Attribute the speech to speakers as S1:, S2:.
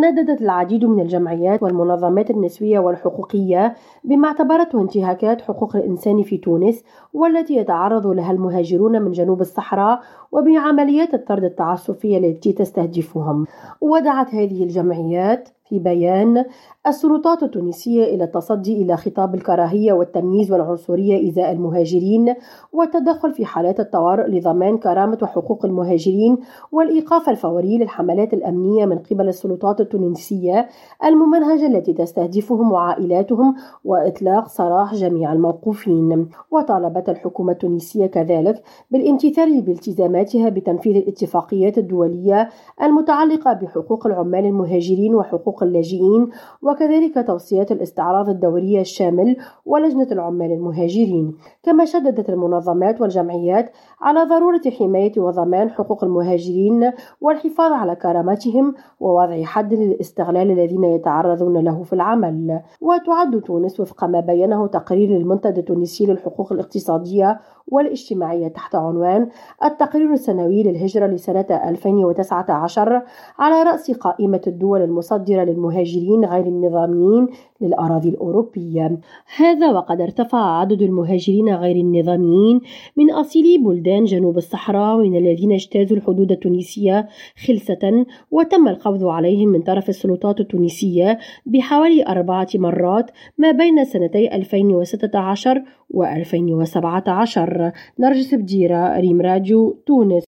S1: نددت العديد من الجمعيات والمنظمات النسوية والحقوقية بما اعتبرته انتهاكات حقوق الإنسان في تونس والتي يتعرض لها المهاجرون من جنوب الصحراء وبعمليات الطرد التعسفية التي تستهدفهم. ودعت هذه الجمعيات في بيان السلطات التونسية إلى التصدي إلى خطاب الكراهية والتمييز والعنصرية إزاء المهاجرين والتدخل في حالات الطوارئ لضمان كرامة وحقوق المهاجرين والإيقاف الفوري للحملات الأمنية من قبل السلطات التونسية الممنهجة التي تستهدفهم وعائلاتهم وإطلاق سراح جميع الموقوفين. وطالبت الحكومة التونسية كذلك بالامتثال بالتزاماتها بتنفيذ الاتفاقيات الدولية المتعلقة بحقوق العمال المهاجرين وحقوق اللاجئين وكذلك توصيات الاستعراض الدورية الشامل ولجنة العمال المهاجرين. كما شددت المنظمات والجمعيات على ضرورة حماية وضمان حقوق المهاجرين والحفاظ على كرامتهم ووضع حد للاستغلال الذين يتعرضون له في العمل. وتعد تونس وفق ما بينه تقرير للمنتدى التونسي للحقوق الاقتصادية والاجتماعية تحت عنوان التقرير السنوي للهجرة لسنة 2019 على رأس قائمة الدول المصدرة للمهاجرين غير النظاميين للأراضي الأوروبية. هذا وقد ارتفع عدد المهاجرين غير النظاميين من أصيلي بلدان جنوب الصحراء من الذين اجتازوا الحدود التونسية خلسة وتم القبض عليهم من طرف السلطات التونسية بحوالي أربعة مرات ما بين سنتي 2016 و 2017 نرجس بديرة ريم راديو تونس.